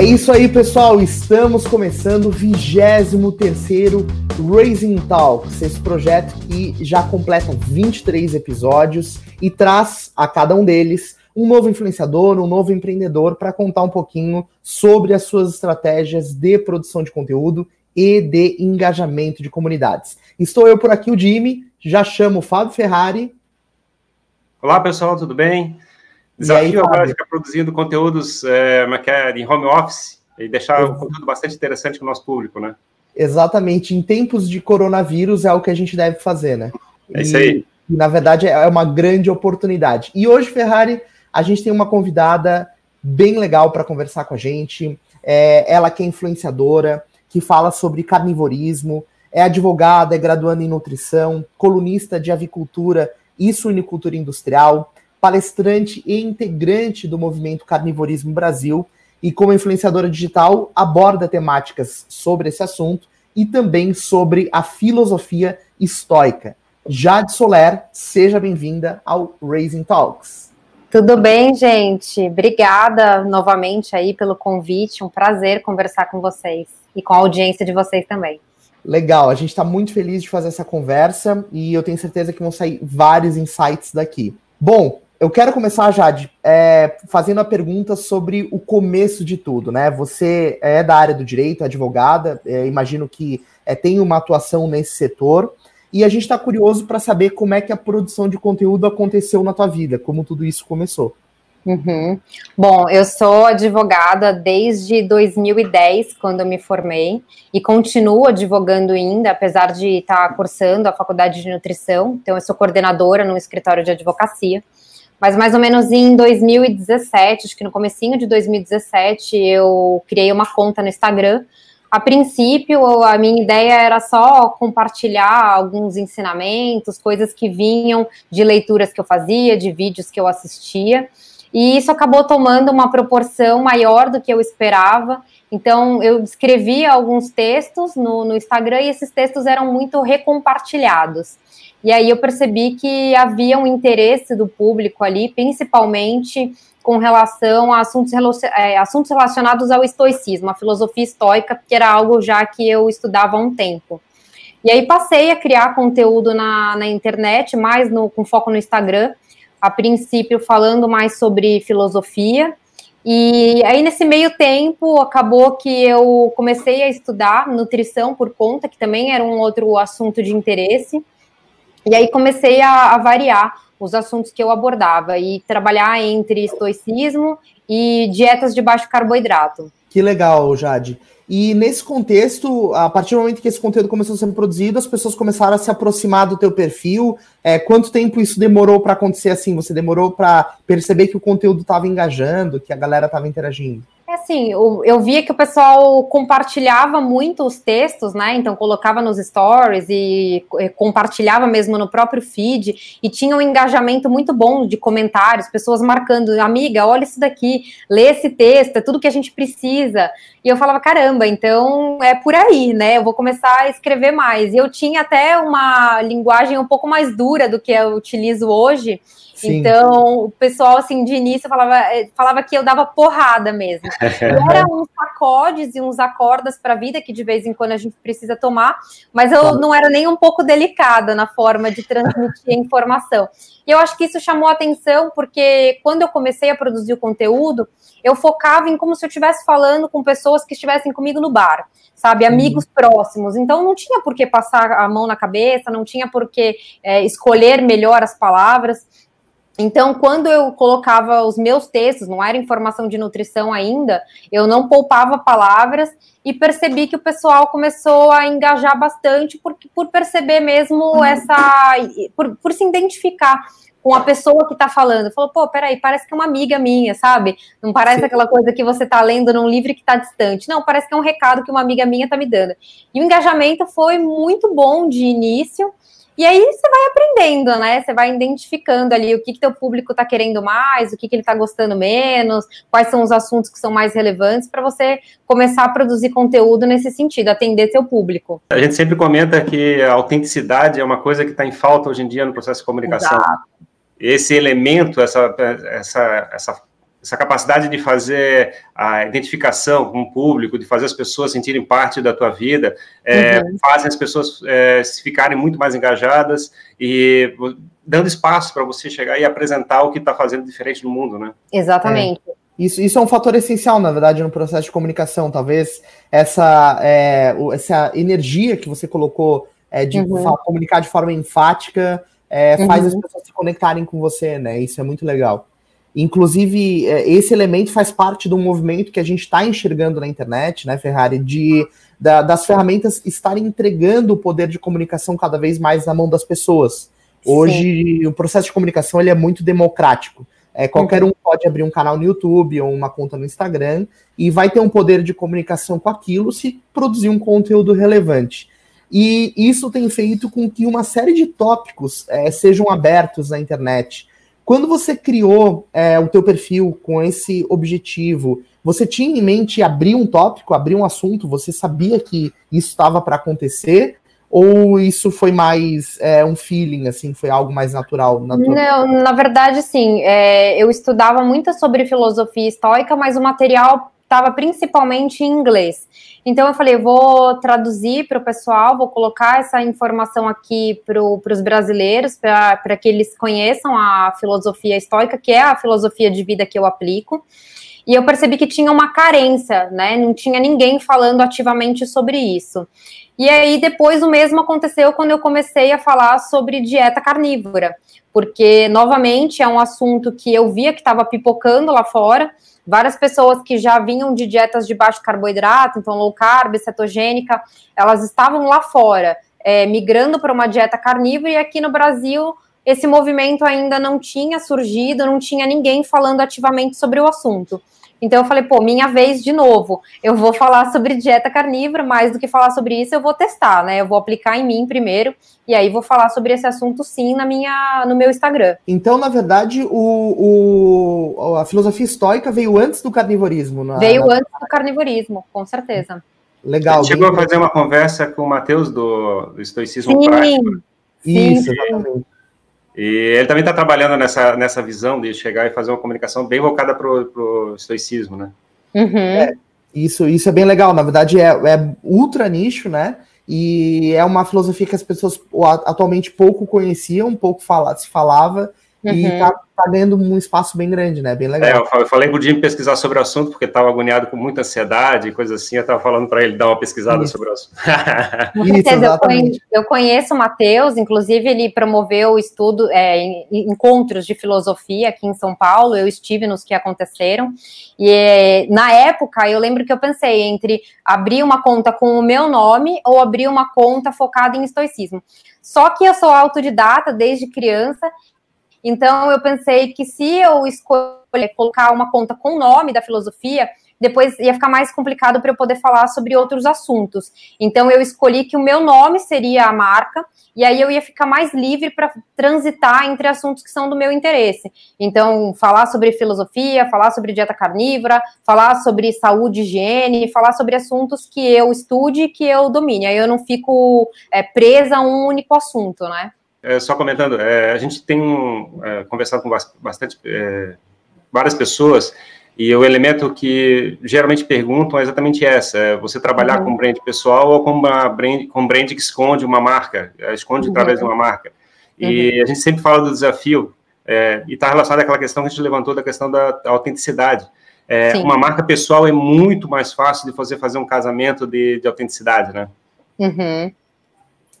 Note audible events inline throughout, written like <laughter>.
É isso aí, pessoal. Estamos começando o 23 Raising Talks, esse projeto que já completa 23 episódios e traz a cada um deles um novo influenciador, um novo empreendedor para contar um pouquinho sobre as suas estratégias de produção de conteúdo e de engajamento de comunidades. Estou eu por aqui, o Jimmy, já chamo o Fábio Ferrari. Olá, pessoal, tudo bem? Desafio aí, agora ficar produzindo conteúdos é, é em home office e deixar o conteúdo bastante interessante para o nosso público, né? Exatamente. Em tempos de coronavírus é o que a gente deve fazer, né? É isso aí. E, na verdade, é uma grande oportunidade. E hoje, Ferrari, a gente tem uma convidada bem legal para conversar com a gente. É, ela que é influenciadora, que fala sobre carnivorismo, é advogada, é graduanda em nutrição, colunista de avicultura e suinicultura industrial, palestrante e integrante do movimento Carnivorismo Brasil e como influenciadora digital aborda temáticas sobre esse assunto e também sobre a filosofia estoica. Jade Soler, seja bem-vinda ao Raising Talks. Tudo bem, gente? Obrigada novamente aí pelo convite. Um prazer conversar com vocês e com a audiência de vocês também. Legal, a gente está muito feliz de fazer essa conversa e eu tenho certeza que vão sair vários insights daqui. Bom, eu quero começar, Jade, é, fazendo a pergunta sobre o começo de tudo, né? Você é da área do direito, advogada, é, imagino que é, tem uma atuação nesse setor, e a gente está curioso para saber como é que a produção de conteúdo aconteceu na tua vida, como tudo isso começou. Uhum. Bom, eu sou advogada desde 2010, quando eu me formei, e continuo advogando ainda, apesar de estar cursando a faculdade de nutrição. Então, eu sou coordenadora no escritório de advocacia. Mas mais ou menos em 2017, acho que no comecinho de 2017, eu criei uma conta no Instagram. A princípio, a minha ideia era só compartilhar alguns ensinamentos, coisas que vinham de leituras que eu fazia, de vídeos que eu assistia. E isso acabou tomando uma proporção maior do que eu esperava. Então, eu escrevia alguns textos no, no Instagram e esses textos eram muito recompartilhados. E aí eu percebi que havia um interesse do público ali, principalmente com relação a assuntos, é, assuntos relacionados ao estoicismo, a filosofia estoica, que era algo já que eu estudava há um tempo. E aí passei a criar conteúdo na, na internet, mais no, com foco no Instagram, a princípio falando mais sobre filosofia. E aí, nesse meio tempo, acabou que eu comecei a estudar nutrição por conta, que também era um outro assunto de interesse. E aí comecei a, a variar os assuntos que eu abordava e trabalhar entre estoicismo e dietas de baixo carboidrato. Que legal, Jade. E nesse contexto, a partir do momento que esse conteúdo começou a ser produzido, as pessoas começaram a se aproximar do teu perfil. É, quanto tempo isso demorou para acontecer assim? Você demorou para perceber que o conteúdo estava engajando, que a galera estava interagindo? Assim, eu, eu, via que o pessoal compartilhava muito os textos, né? Então colocava nos stories e, e compartilhava mesmo no próprio feed e tinha um engajamento muito bom de comentários, pessoas marcando, amiga, olha isso daqui, lê esse texto, é tudo que a gente precisa. E eu falava, caramba, então é por aí, né? Eu vou começar a escrever mais. E eu tinha até uma linguagem um pouco mais dura do que eu utilizo hoje. Sim. Então, o pessoal, assim, de início falava, eh, falava que eu dava porrada mesmo. <laughs> Era uns sacodes e uns acordas para a vida que de vez em quando a gente precisa tomar, mas eu não era nem um pouco delicada na forma de transmitir a informação. E eu acho que isso chamou atenção porque quando eu comecei a produzir o conteúdo, eu focava em como se eu estivesse falando com pessoas que estivessem comigo no bar, sabe, amigos uhum. próximos. Então não tinha por que passar a mão na cabeça, não tinha por que é, escolher melhor as palavras. Então, quando eu colocava os meus textos, não era informação de nutrição ainda, eu não poupava palavras e percebi que o pessoal começou a engajar bastante por, por perceber mesmo uhum. essa. Por, por se identificar com a pessoa que está falando. Falou, pô, peraí, parece que é uma amiga minha, sabe? Não parece Sim. aquela coisa que você está lendo num livro que está distante. Não, parece que é um recado que uma amiga minha está me dando. E o engajamento foi muito bom de início. E aí você vai aprendendo, né? Você vai identificando ali o que, que teu público está querendo mais, o que, que ele está gostando menos, quais são os assuntos que são mais relevantes para você começar a produzir conteúdo nesse sentido, atender seu público. A gente sempre comenta que a autenticidade é uma coisa que está em falta hoje em dia no processo de comunicação. Exato. Esse elemento, essa, essa, essa essa capacidade de fazer a identificação com o público, de fazer as pessoas sentirem parte da tua vida, é, uhum. fazem as pessoas é, ficarem muito mais engajadas e dando espaço para você chegar e apresentar o que está fazendo diferente no mundo, né? Exatamente. É. Isso, isso é um fator essencial, na verdade, no processo de comunicação. Talvez essa, é, essa energia que você colocou é, de uhum. comunicar de forma enfática é, faz uhum. as pessoas se conectarem com você, né? Isso é muito legal. Inclusive, é, esse elemento faz parte do movimento que a gente está enxergando na internet, né, Ferrari, de da, das ferramentas estarem entregando o poder de comunicação cada vez mais na mão das pessoas. Hoje, Sim. o processo de comunicação ele é muito democrático. É, qualquer um pode abrir um canal no YouTube ou uma conta no Instagram e vai ter um poder de comunicação com aquilo se produzir um conteúdo relevante. E isso tem feito com que uma série de tópicos é, sejam abertos na internet. Quando você criou é, o teu perfil com esse objetivo, você tinha em mente abrir um tópico, abrir um assunto? Você sabia que isso estava para acontecer? Ou isso foi mais é, um feeling, assim, foi algo mais natural? Na tua... Não, na verdade, sim. É, eu estudava muito sobre filosofia estoica, mas o material estava principalmente em inglês. Então eu falei, vou traduzir para o pessoal, vou colocar essa informação aqui para os brasileiros, para que eles conheçam a filosofia estoica, que é a filosofia de vida que eu aplico. E eu percebi que tinha uma carência, né? Não tinha ninguém falando ativamente sobre isso. E aí depois o mesmo aconteceu quando eu comecei a falar sobre dieta carnívora, porque novamente é um assunto que eu via que estava pipocando lá fora, várias pessoas que já vinham de dietas de baixo carboidrato, então low carb, cetogênica, elas estavam lá fora, é, migrando para uma dieta carnívora, e aqui no Brasil esse movimento ainda não tinha surgido, não tinha ninguém falando ativamente sobre o assunto. Então eu falei, pô, minha vez de novo. Eu vou falar sobre dieta carnívora, mais do que falar sobre isso, eu vou testar, né? Eu vou aplicar em mim primeiro e aí vou falar sobre esse assunto sim na minha, no meu Instagram. Então, na verdade, o, o a filosofia estoica veio antes do carnivorismo. Na, veio na... antes do carnivorismo, com certeza. Legal. Você chegou a fazer uma conversa com o Matheus do, do estoicismo sim, prático. Isso, sim. exatamente. E ele também está trabalhando nessa, nessa visão de chegar e fazer uma comunicação bem voltada para o estoicismo, né? Uhum. É, isso, isso é bem legal. Na verdade, é, é ultra nicho, né? E é uma filosofia que as pessoas atualmente pouco conheciam, pouco fala, se falava, uhum. e está tá ganhando um espaço bem grande, né? Bem legal. É, eu falei pro Jim pesquisar sobre o assunto, porque estava agoniado com muita ansiedade e coisa assim. Eu estava falando para ele dar uma pesquisada Isso. sobre o assunto. <laughs> Isso, eu conheço, eu conheço o Matheus, inclusive ele promoveu estudo, é, encontros de filosofia aqui em São Paulo. Eu estive nos que aconteceram. E na época eu lembro que eu pensei entre abrir uma conta com o meu nome ou abrir uma conta focada em estoicismo. Só que eu sou autodidata desde criança então, eu pensei que se eu escolher colocar uma conta com o nome da filosofia, depois ia ficar mais complicado para eu poder falar sobre outros assuntos. Então, eu escolhi que o meu nome seria a marca, e aí eu ia ficar mais livre para transitar entre assuntos que são do meu interesse. Então, falar sobre filosofia, falar sobre dieta carnívora, falar sobre saúde e higiene, falar sobre assuntos que eu estude e que eu domine. Aí eu não fico é, presa a um único assunto, né? É, só comentando, é, a gente tem é, conversado com bastante é, várias pessoas e o elemento que geralmente perguntam é exatamente essa: é você trabalhar uhum. com brand pessoal ou com uma brand, com brand que esconde uma marca, é, esconde uhum. através de uma marca. E uhum. a gente sempre fala do desafio e está relacionado àquela questão que a gente levantou da questão da, da autenticidade. uma marca pessoal é muito mais fácil de fazer fazer um casamento de, de autenticidade, né? Uhum.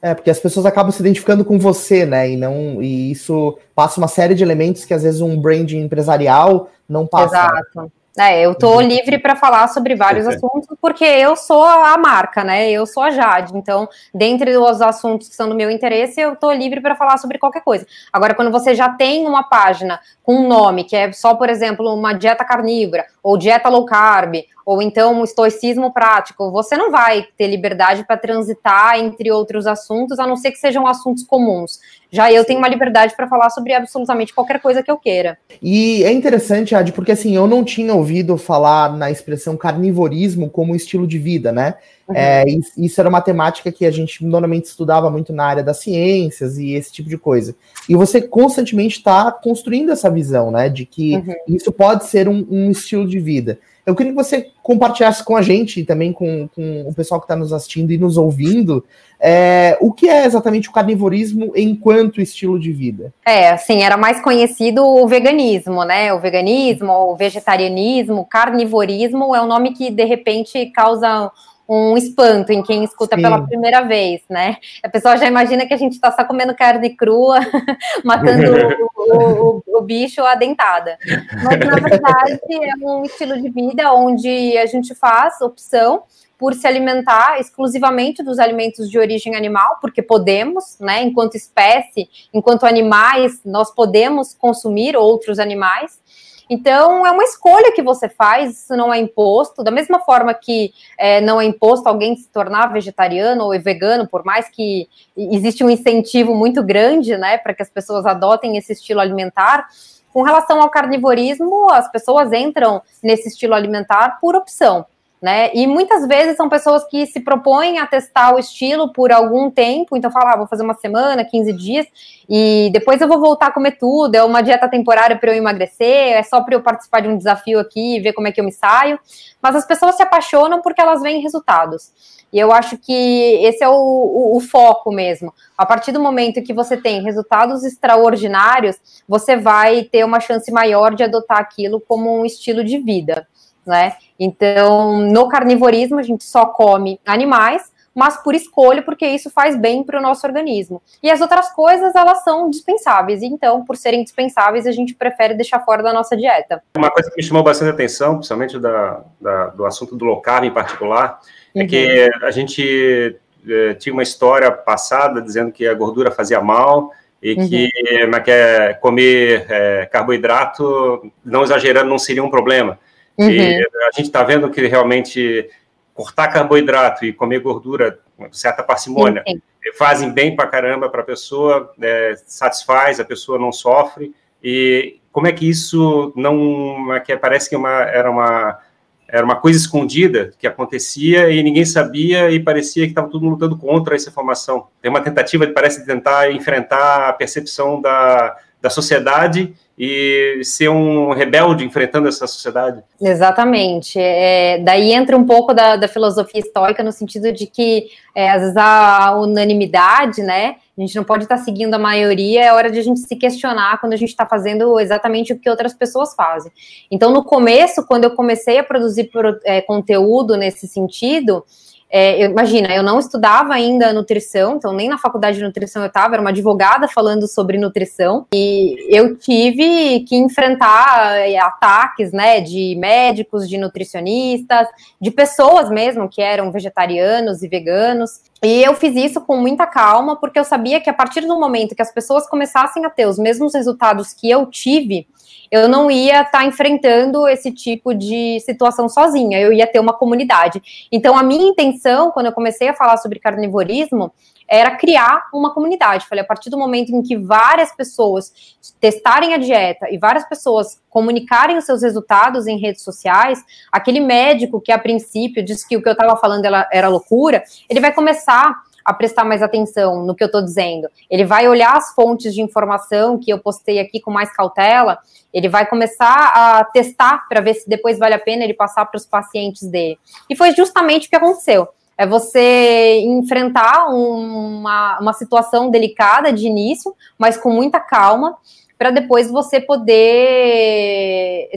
É, porque as pessoas acabam se identificando com você, né? E não e isso passa uma série de elementos que às vezes um branding empresarial não passa. Exato. É, eu tô uhum. livre para falar sobre vários assuntos, porque eu sou a marca, né? Eu sou a Jade. Então, dentre os assuntos que são do meu interesse, eu tô livre para falar sobre qualquer coisa. Agora, quando você já tem uma página com um nome, que é só, por exemplo, uma dieta carnívora, ou dieta low carb, ou então um estoicismo prático, você não vai ter liberdade para transitar entre outros assuntos, a não ser que sejam assuntos comuns. Já eu tenho uma liberdade para falar sobre absolutamente qualquer coisa que eu queira. E é interessante, Adi, porque assim, eu não tinha ouvido falar na expressão carnivorismo como estilo de vida, né? Uhum. É, isso era uma temática que a gente normalmente estudava muito na área das ciências e esse tipo de coisa. E você constantemente está construindo essa visão, né, de que uhum. isso pode ser um, um, estilo de vida. Eu queria que você compartilhasse com a gente e também com, com o pessoal que está nos assistindo e nos ouvindo é, o que é exatamente o carnivorismo enquanto estilo de vida. É, assim, era mais conhecido o veganismo, né? O veganismo, o vegetarianismo, carnivorismo é um nome que de repente causa um espanto em quem escuta Sim. pela primeira vez, né? A pessoa já imagina que a gente está só comendo carne crua, <laughs> matando o, o, o, bicho à dentada. Mas, na verdade, é um estilo de vida onde a gente faz opção por se alimentar exclusivamente dos alimentos de origem animal, porque podemos, né? Enquanto espécie, enquanto animais, nós podemos consumir outros animais. Então, é uma escolha que você faz, isso não é imposto. Da mesma forma que é, não é imposto alguém se tornar vegetariano ou vegano, por mais que existe um incentivo muito grande, né, para que as pessoas adotem esse estilo alimentar. Com relação ao carnivorismo, as pessoas entram nesse estilo alimentar por opção né? E muitas vezes são pessoas que se propõem a testar o estilo por algum tempo, então falam, ah, vou fazer uma semana, 15 dias, e depois eu vou voltar a comer tudo, é uma dieta temporária para eu emagrecer, é só para eu participar de um desafio aqui e ver como é que eu me saio. Mas as pessoas se apaixonam porque elas veem resultados. E eu acho que esse é o, o, o, foco mesmo. A partir do momento que você tem resultados extraordinários, você vai ter uma chance maior de adotar aquilo como um estilo de vida né? Então, no carnivorismo, a gente só come animais, mas por escolha, porque isso faz bem para o nosso organismo. E as outras coisas, elas são dispensáveis. Então, por serem dispensáveis, a gente prefere deixar fora da nossa dieta. Uma coisa que me chamou bastante atenção, principalmente da, da do assunto do low carb em particular, é uhum. que a gente é, tinha uma história passada dizendo que a gordura fazia mal, e uhum. que, que é, comer é, carboidrato, não exagerando, não seria um problema. Uhum. E a gente está vendo que realmente cortar carboidrato e comer gordura com certa parcimônia sim, sim. fazem bem para caramba para a pessoa, é, satisfaz, a pessoa não sofre. E como é que isso não. É que parece que uma, era, uma, era uma coisa escondida que acontecia e ninguém sabia e parecia que estava todo mundo lutando contra essa informação. Tem uma tentativa, parece, de tentar enfrentar a percepção da, da sociedade e ser um rebelde enfrentando essa sociedade. Exatamente. É, daí entra um pouco da, da filosofia estoica no sentido de que é, às vezes a unanimidade, né? A gente não pode estar seguindo a maioria, é hora de a gente se questionar quando a gente está fazendo exatamente o que outras pessoas fazem. Então, no começo, quando eu comecei a produzir é, conteúdo nesse sentido, é, eu, imagina, eu não estudava ainda nutrição, então nem na faculdade de nutrição eu estava, era uma advogada falando sobre nutrição, e eu tive que enfrentar é, ataques, né, de médicos, de nutricionistas, de pessoas mesmo que eram vegetarianos e veganos, e eu fiz isso com muita calma, porque eu sabia que a partir do momento que as pessoas começassem a ter os mesmos resultados que eu tive, eu não ia estar tá enfrentando esse tipo de situação sozinha, eu ia ter uma comunidade. Então, a minha intenção, quando eu comecei a falar sobre carnivorismo, era criar uma comunidade. Falei, a partir do momento em que várias pessoas testarem a dieta e várias pessoas comunicarem os seus resultados em redes sociais, aquele médico que a princípio disse que o que eu estava falando era, era loucura, ele vai começar a prestar mais atenção no que eu estou dizendo. Ele vai olhar as fontes de informação que eu postei aqui com mais cautela, ele vai começar a testar para ver se depois vale a pena ele passar para os pacientes dele. E foi justamente o que aconteceu. É você enfrentar uma, uma situação delicada de início, mas com muita calma, para depois você poder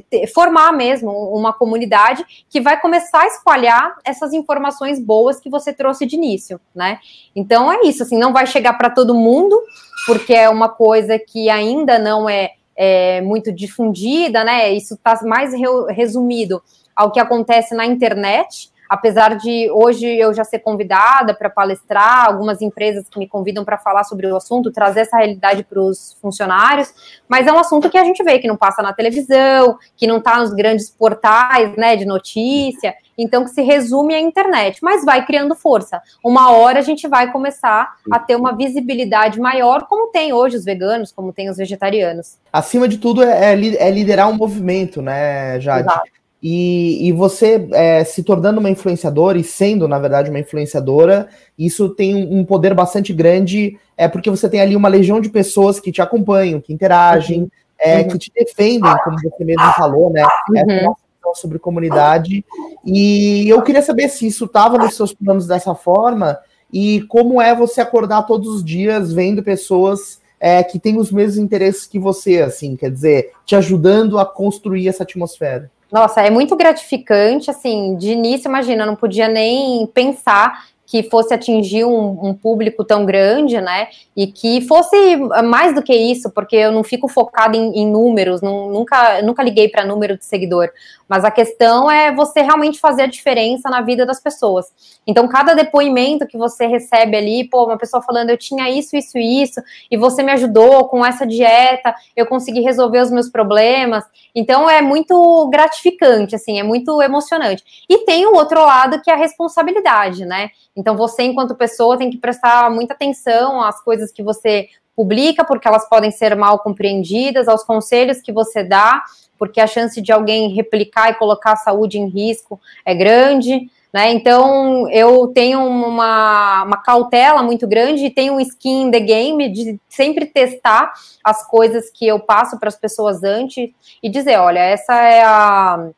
ter, formar mesmo uma comunidade que vai começar a espalhar essas informações boas que você trouxe de início, né? Então é isso, assim, não vai chegar para todo mundo, porque é uma coisa que ainda não é, é muito difundida, né? Isso está mais re resumido ao que acontece na internet, apesar de hoje eu já ser convidada para palestrar, algumas empresas que me convidam para falar sobre o assunto, trazer essa realidade para os funcionários, mas é um assunto que a gente vê que não passa na televisão, que não está nos grandes portais né, de notícia, então que se resume à internet, mas vai criando força. Uma hora a gente vai começar a ter uma visibilidade maior, como tem hoje os veganos, como tem os vegetarianos. Acima de tudo, é, é, é liderar um movimento, né, Jade? Exato. E, e você é, se tornando uma influenciadora e sendo, na verdade, uma influenciadora, isso tem um poder bastante grande, é porque você tem ali uma legião de pessoas que te acompanham, que interagem, uhum. É, uhum. que te defendem, como você mesmo falou, né? É uhum. sobre comunidade. E eu queria saber se isso estava nos seus planos dessa forma e como é você acordar todos os dias vendo pessoas é, que têm os mesmos interesses que você, assim, quer dizer, te ajudando a construir essa atmosfera. Nossa, é muito gratificante, assim, de início, imagina, eu não podia nem pensar que fosse atingir um, um, público tão grande, né? E que fosse mais do que isso, porque eu não fico focada em, em números, não, nunca, nunca liguei para número de seguidor. Mas a questão é você realmente fazer a diferença na vida das pessoas. Então, cada depoimento que você recebe ali, pô, uma pessoa falando, eu tinha isso, isso e isso, e você me ajudou com essa dieta, eu consegui resolver os meus problemas. Então, é muito gratificante, assim, é muito emocionante. E tem o outro lado que é a responsabilidade, né? Então, você, enquanto pessoa, tem que prestar muita atenção às coisas que você publica, porque elas podem ser mal compreendidas, aos conselhos que você dá porque a chance de alguém replicar e colocar a saúde em risco é grande. Né? Então eu tenho uma, uma cautela muito grande e tenho um skin in the game de sempre testar as coisas que eu passo para as pessoas antes e dizer, olha, essa é a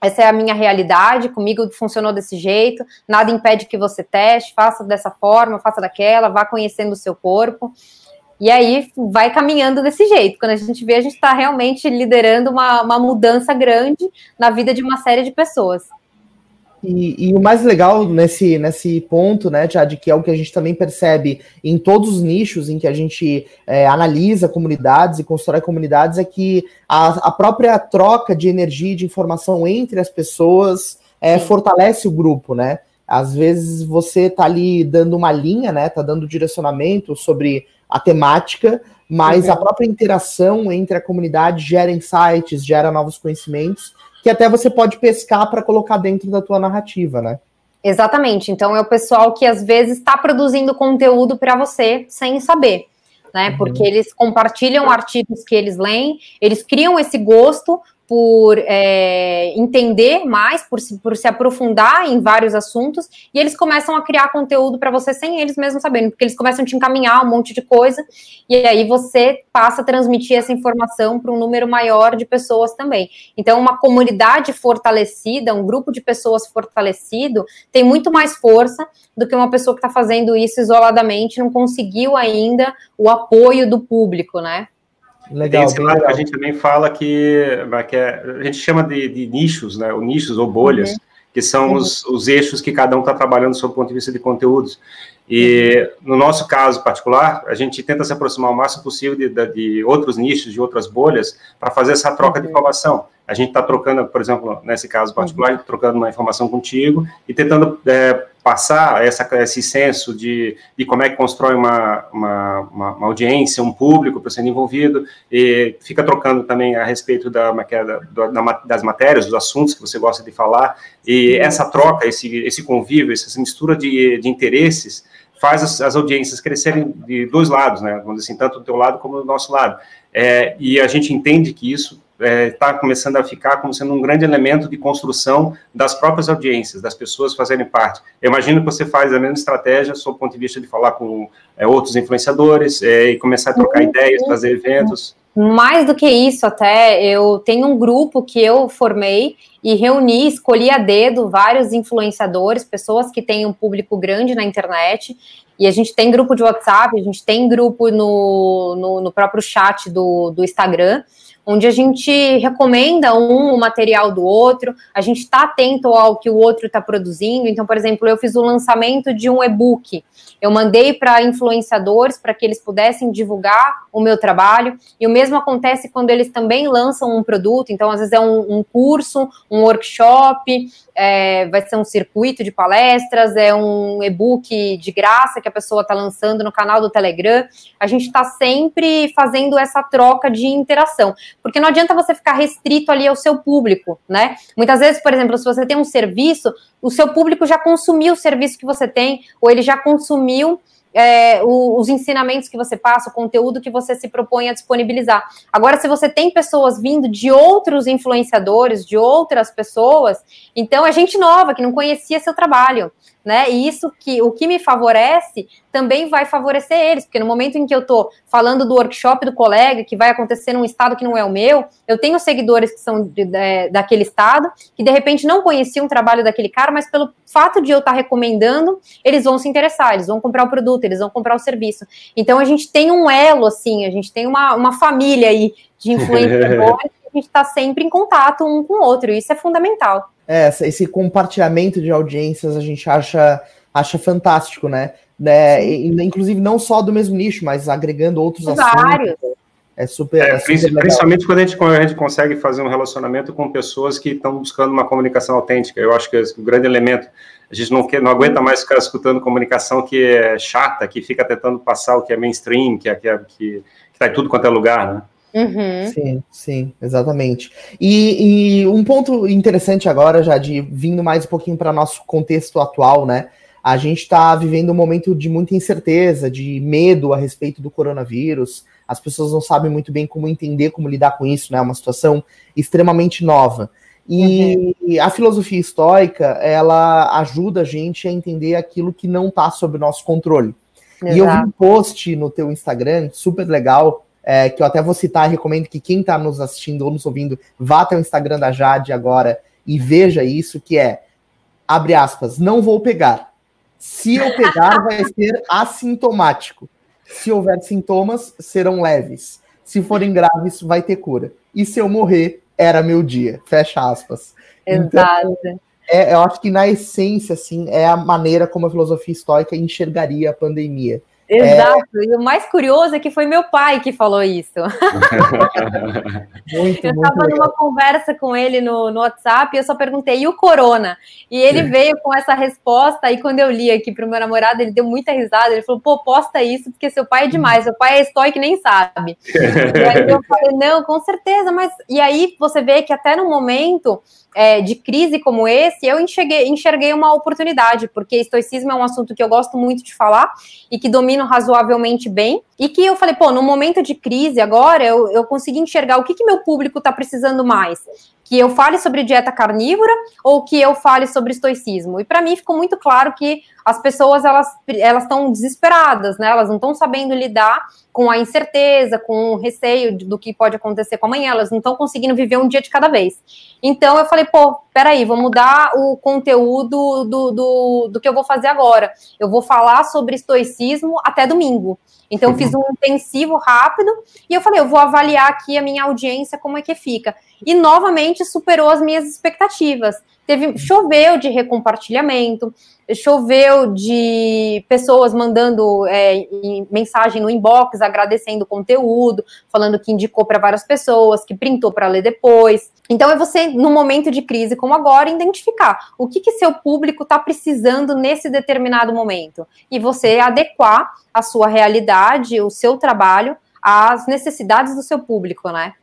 essa é a minha realidade, comigo funcionou desse jeito, nada impede que você teste, faça dessa forma, faça daquela, vá conhecendo o seu corpo. E aí vai caminhando desse jeito. Quando a gente vê, a gente está realmente liderando uma, uma mudança grande na vida de uma série de pessoas. E, e, o mais legal nesse, nesse ponto, né, Tiad, que é o que a gente também percebe em todos os nichos em que a gente é, analisa comunidades e constrói comunidades, é que a, a, própria troca de energia e de informação entre as pessoas é, fortalece o grupo, né? Às vezes você tá ali dando uma linha, né? Tá dando direcionamento sobre a temática, mas uhum. a própria interação entre a comunidade gera insights, gera novos conhecimentos, que até você pode pescar para colocar dentro da tua narrativa, né? Exatamente. Então é o pessoal que às vezes está produzindo conteúdo para você sem saber. Né, uhum. Porque eles compartilham artigos que eles leem, eles criam esse gosto por é, entender mais, por se, por se aprofundar em vários assuntos, e eles começam a criar conteúdo para você sem eles mesmos sabendo, porque eles começam a te encaminhar um monte de coisa, e aí você passa a transmitir essa informação para um número maior de pessoas também. Então, uma comunidade fortalecida, um grupo de pessoas fortalecido, tem muito mais força do que uma pessoa que está fazendo isso isoladamente, não conseguiu ainda o apoio do público, né? Legal, Tem esse lado legal. que a gente também fala que, que é, a gente chama de, de, nichos, né, ou nichos ou bolhas, uhum. que são uhum. os, os eixos que cada um está trabalhando sob o ponto de vista de conteúdos. E uhum. no nosso caso particular, a gente tenta se aproximar o máximo possível de, de, de outros nichos, de outras bolhas, para fazer essa troca de uhum. informação. A gente está trocando, por exemplo, nesse caso particular, uhum. trocando uma informação contigo e tentando é, passar essa, esse senso de, de como é que constrói uma, uma, uma, audiência, um público para sendo envolvido, e fica trocando também a respeito da, da, da, das matérias, dos assuntos que você gosta de falar, e essa troca, esse, esse convívio, essa mistura de, de interesses, faz as, as, audiências crescerem de dois lados, né? Vamos dizer assim, tanto do teu lado como do nosso lado. É, e a gente entende que isso está é, tá começando a ficar como sendo um grande elemento de construção das próprias audiências, das pessoas fazerem parte. Eu imagino que você faz a mesma estratégia, sob o ponto de vista de falar com é, outros influenciadores é, e começar a trocar uhum. ideias, fazer eventos. Mais do que isso, até eu tenho um grupo que eu formei e reuni, escolhi a dedo vários influenciadores, pessoas que têm um público grande na internet. E a gente tem grupo de WhatsApp, a gente tem grupo no, no, no próprio chat do, do Instagram onde a gente recomenda um o material do outro, a gente está atento ao que o outro está produzindo. Então, por exemplo, eu fiz o lançamento de um e-book. Eu mandei para influenciadores para que eles pudessem divulgar o meu trabalho. E o mesmo acontece quando eles também lançam um produto. Então, às vezes é um, um curso, um workshop, é, vai ser um circuito de palestras, é um e-book de graça que a pessoa está lançando no canal do Telegram. A gente está sempre fazendo essa troca de interação, porque não adianta você ficar restrito ali ao seu público, né? Muitas vezes, por exemplo, se você tem um serviço, o seu público já consumiu o serviço que você tem, ou ele já consumiu é, o, os ensinamentos que você passa, o conteúdo que você se propõe a disponibilizar. Agora, se você tem pessoas vindo de outros influenciadores, de outras pessoas, então é gente nova que não conhecia seu trabalho né? E isso que o que me favorece também vai favorecer eles, porque no momento em que eu estou falando do workshop do colega, que vai acontecer num estado que não é o meu, eu tenho seguidores que são de, de, daquele estado, que de repente não conheciam o trabalho daquele cara, mas pelo fato de eu estar tá recomendando, eles vão se interessar, eles vão comprar o produto, eles vão comprar o serviço. Então a gente tem um elo, assim, a gente tem uma, uma família aí de <laughs> influenciadores gente está sempre em contato um com o outro, isso é fundamental. É, esse compartilhamento de audiências a gente acha, acha fantástico, né? né? inclusive não só do mesmo nicho, mas agregando outros Vários. assuntos. É super, é, é super Principalmente quando a, gente, quando a gente consegue fazer um relacionamento com pessoas que estão buscando uma comunicação autêntica. Eu acho que o grande elemento. A gente não, quer, não aguenta mais ficar escutando comunicação que é chata, que fica tentando passar o que é mainstream, que é, que, é, que, que tá em tudo quanto é lugar, né? Uhum. Sim, sim, exatamente. E, e, um ponto interessante agora, já de vindo mais um pouquinho para nosso contexto atual, né? A gente está vivendo um momento de muita incerteza, de medo a respeito do coronavírus. As pessoas não sabem muito bem como entender, como lidar com isso, né? É uma situação extremamente nova. E uhum. a filosofia estoica, ela ajuda a gente a entender aquilo que não está sob nosso controle. Exato. E eu vi um post no teu Instagram, super legal, é, que eu até vou citar, recomendo que quem está nos assistindo ou nos ouvindo vá até o Instagram da Jade agora e veja isso, que é, abre aspas, não vou pegar. Se eu pegar, <laughs> vai ser assintomático. Se houver sintomas, serão leves. Se forem graves, vai ter cura. E se eu morrer, era meu dia. Fecha aspas. Exato. Então, é, eu acho que na essência, assim, é a maneira como a filosofia estoica enxergaria a pandemia. Exato, é... e o mais curioso é que foi meu pai que falou isso. <laughs> muito, eu estava numa conversa com ele no, no WhatsApp e eu só perguntei, e o corona? E ele veio com essa resposta, e quando eu li aqui para o meu namorado, ele deu muita risada, ele falou, pô, posta isso, porque seu pai é demais, seu pai é estoico nem sabe. <laughs> e aí eu falei, não, com certeza, mas... E aí você vê que até no momento é, de crise como esse, eu enxerguei, enxerguei uma oportunidade, porque estoicismo é um assunto que eu gosto muito de falar e que domino razoavelmente bem. E que eu falei, pô, no momento de crise agora, eu, eu consegui enxergar o que, que meu público está precisando mais que eu fale sobre dieta carnívora ou que eu fale sobre estoicismo. E para mim ficou muito claro que as pessoas elas elas estão desesperadas, né? Elas não estão sabendo lidar com a incerteza, com o receio do que pode acontecer com amanhã, elas não estão conseguindo viver um dia de cada vez. Então eu falei, pô, peraí, vou mudar o conteúdo do, do, do que eu vou fazer agora. Eu vou falar sobre estoicismo até domingo. Então, eu fiz um intensivo rápido e eu falei, eu vou avaliar aqui a minha audiência, como é que fica. E novamente superou as minhas expectativas. Teve, choveu de recompartilhamento, choveu de pessoas mandando é, mensagem no inbox, agradecendo o conteúdo, falando que indicou para várias pessoas, que printou para ler depois. Então é você, no momento de crise como agora, identificar o que, que seu público está precisando nesse determinado momento. E você adequar a sua realidade, o seu trabalho, às necessidades do seu público, né?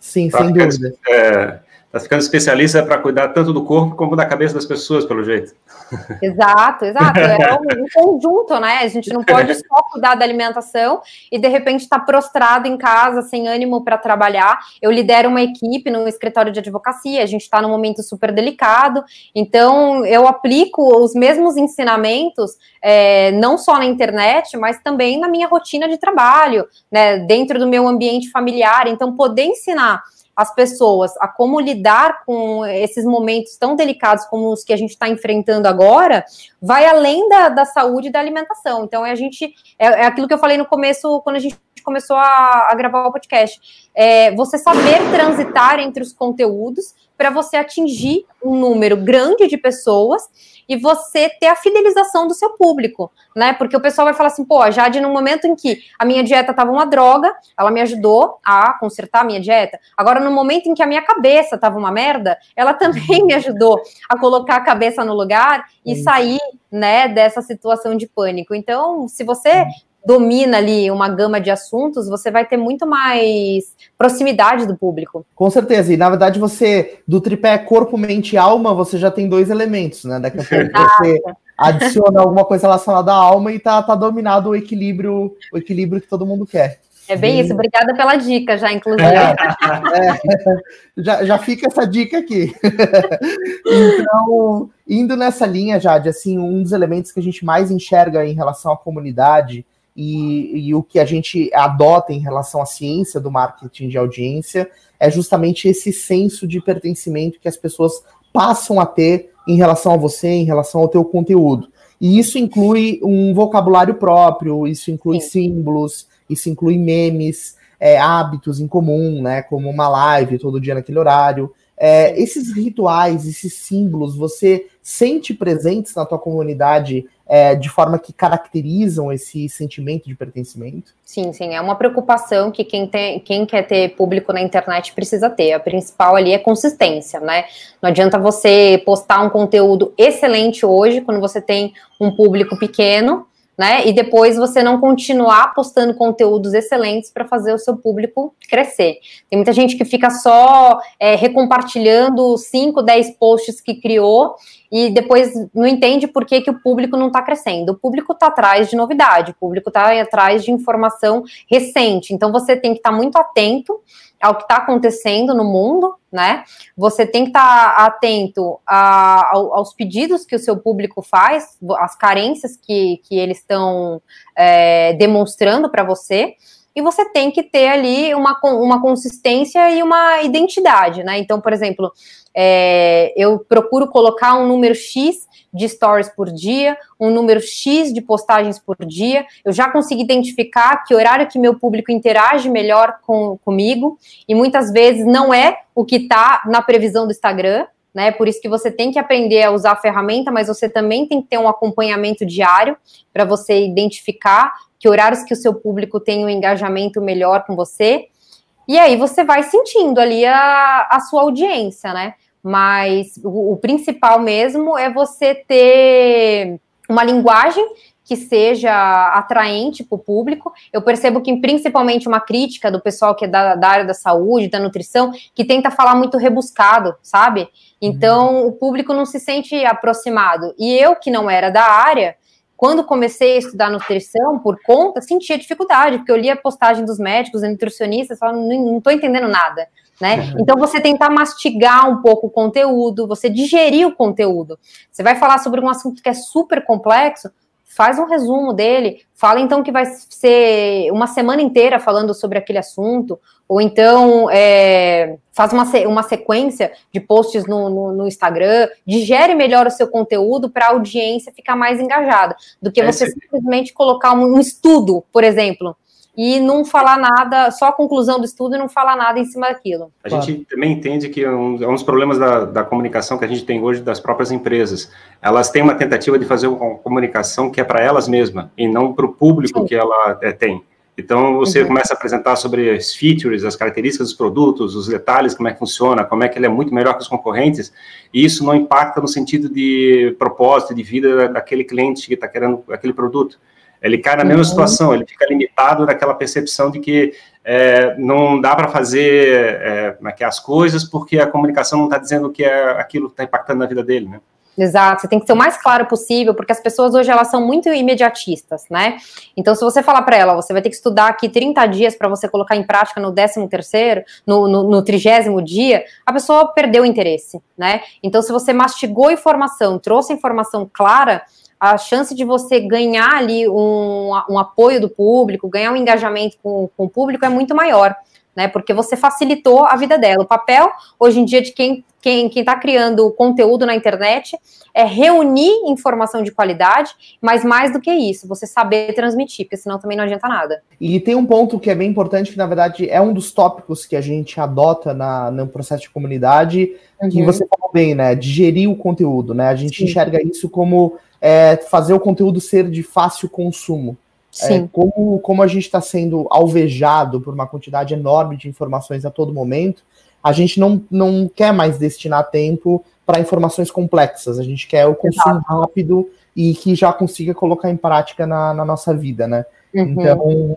Sim, tá sem dúvida. É, Tá ficando especialista para cuidar tanto do corpo como da cabeça das pessoas, pelo jeito. Exato, exato. É <laughs> um, um conjunto, né? A gente não pode <laughs> só cuidar da alimentação e de repente estar tá prostrado em casa, sem ânimo para trabalhar. Eu lidero uma equipe no escritório de advocacia, a gente está num momento super delicado, então eu aplico os mesmos ensinamentos, é, não só na internet, mas também na minha rotina de trabalho, né? Dentro do meu ambiente familiar. Então, poder ensinar as pessoas a como lidar com esses momentos tão delicados como os que a gente está enfrentando agora, vai além da, da saúde e da alimentação. Então, a gente é, é, aquilo que eu falei no começo, quando a gente começou a, a gravar o podcast. É você saber transitar entre os conteúdos para você atingir um número grande de pessoas e você ter a fidelização do seu público, né? Porque o pessoal vai falar assim, pô, a Jade, no momento em que a minha dieta estava uma droga, ela me ajudou a consertar a minha dieta. Agora, no momento em que a minha cabeça estava uma merda, ela também me ajudou a colocar a cabeça no lugar e sair, né, dessa situação de pânico. Então, se você domina ali uma gama de assuntos, você vai ter muito mais proximidade do público. Com certeza. E na verdade, você, do tripé corpo, mente e alma, você já tem dois elementos, né? Daqui a pouco você adiciona alguma coisa relacionada à alma e tá, tá dominado o equilíbrio, o equilíbrio que todo mundo quer. É bem isso, obrigada pela dica já, inclusive. É, é, já, já fica essa dica aqui. então, indo nessa linha, Jade, assim, um dos elementos que a gente mais enxerga em relação à comunidade e, e o que a gente adota em relação à ciência do marketing de audiência é justamente esse senso de pertencimento que as pessoas passam a ter em relação a você, em relação ao teu conteúdo. E isso inclui um vocabulário próprio, isso inclui Sim. símbolos, isso inclui memes, é, hábitos em comum, né? Como uma live todo dia naquele horário. É, esses rituais, esses símbolos, você sente presentes na tua comunidade é, de forma que caracterizam esse sentimento de pertencimento? Sim, sim, é uma preocupação que quem, tem, quem quer ter público na internet precisa ter. A principal ali é consistência, né? Não adianta você postar um conteúdo excelente hoje quando você tem um público pequeno né? E depois você não continuar postando conteúdos excelentes para fazer o seu público crescer. Tem muita gente que fica só é, recompartilhando 5, 10 posts que criou e depois não entende por que, que o público não está crescendo. O público está atrás de novidade, o público está atrás de informação recente. Então você tem que estar tá muito atento ao que está acontecendo no mundo, né? Você tem que estar tá atento a, aos pedidos que o seu público faz, as carências que, que eles estão é, demonstrando para você, e você tem que ter ali uma, uma consistência e uma identidade, né? Então, por exemplo, é, eu procuro colocar um número X de stories por dia, um número X de postagens por dia. Eu já consegui identificar que horário que meu público interage melhor com, comigo, e muitas vezes não é o que está na previsão do Instagram. Né, por isso que você tem que aprender a usar a ferramenta, mas você também tem que ter um acompanhamento diário para você identificar que horários que o seu público tem um engajamento melhor com você. E aí você vai sentindo ali a, a sua audiência, né? Mas o, o principal mesmo é você ter uma linguagem que seja atraente para o público. Eu percebo que, principalmente, uma crítica do pessoal que é da, da, área da saúde, da nutrição, que tenta falar muito rebuscado, sabe? Então, uhum. o público não se sente aproximado. E eu, que não era da área, quando comecei a estudar nutrição por conta, sentia dificuldade, porque eu lia a postagem dos médicos, nutricionistas, falando, não estou entendendo nada né? Uhum. Então você tentar mastigar um pouco o conteúdo, você digerir o conteúdo. Você vai falar sobre um assunto que é super complexo, faz um resumo dele, fala então que vai ser uma semana inteira falando sobre aquele assunto, ou então é, faz uma, uma sequência de posts no, no, no, Instagram, digere melhor o seu conteúdo para a audiência ficar mais engajada, do que é, você simplesmente colocar um, um estudo, por exemplo e não falar nada, só a conclusão do estudo e não falar nada em cima daquilo. A claro. gente também entende que é um, é um dos problemas da, da, comunicação que a gente tem hoje das próprias empresas. Elas têm uma tentativa de fazer uma comunicação que é para elas mesmas e não para o público Sim. que ela é, tem. Então, você uhum. começa a apresentar sobre as features, as características dos produtos, os detalhes, como é que funciona, como é que ele é muito melhor que os concorrentes, e isso não impacta no sentido de propósito, de vida daquele cliente que está querendo aquele produto. Ele cai na mesma uhum. situação, ele fica limitado naquela percepção de que é, não dá para fazer é, é, as coisas porque a comunicação não está dizendo que é aquilo que está impactando na vida dele, né? Exato, você tem que ser o mais claro possível, porque as pessoas hoje elas são muito imediatistas, né? Então, se você falar para ela, você vai ter que estudar aqui 30 dias para você colocar em prática no 13 terceiro, no, no, no trigésimo dia, a pessoa perdeu o interesse, né? Então, se você mastigou informação, trouxe informação clara, a chance de você ganhar ali um, um apoio do público, ganhar um engajamento com, com o público é muito maior, né? Porque você facilitou a vida dela. O papel, hoje em dia, de quem quem está criando conteúdo na internet é reunir informação de qualidade, mas mais do que isso, você saber transmitir, porque senão também não adianta nada. E tem um ponto que é bem importante, que na verdade é um dos tópicos que a gente adota na, no processo de comunidade, uhum. que você falou bem, né? Digerir o conteúdo, né? A gente Sim. enxerga isso como é, fazer o conteúdo ser de fácil consumo. É, como, como a gente está sendo alvejado por uma quantidade enorme de informações a todo momento, a gente não, não quer mais destinar tempo para informações complexas, a gente quer o consumo Exato. rápido e que já consiga colocar em prática na, na nossa vida, né? Uhum. Então,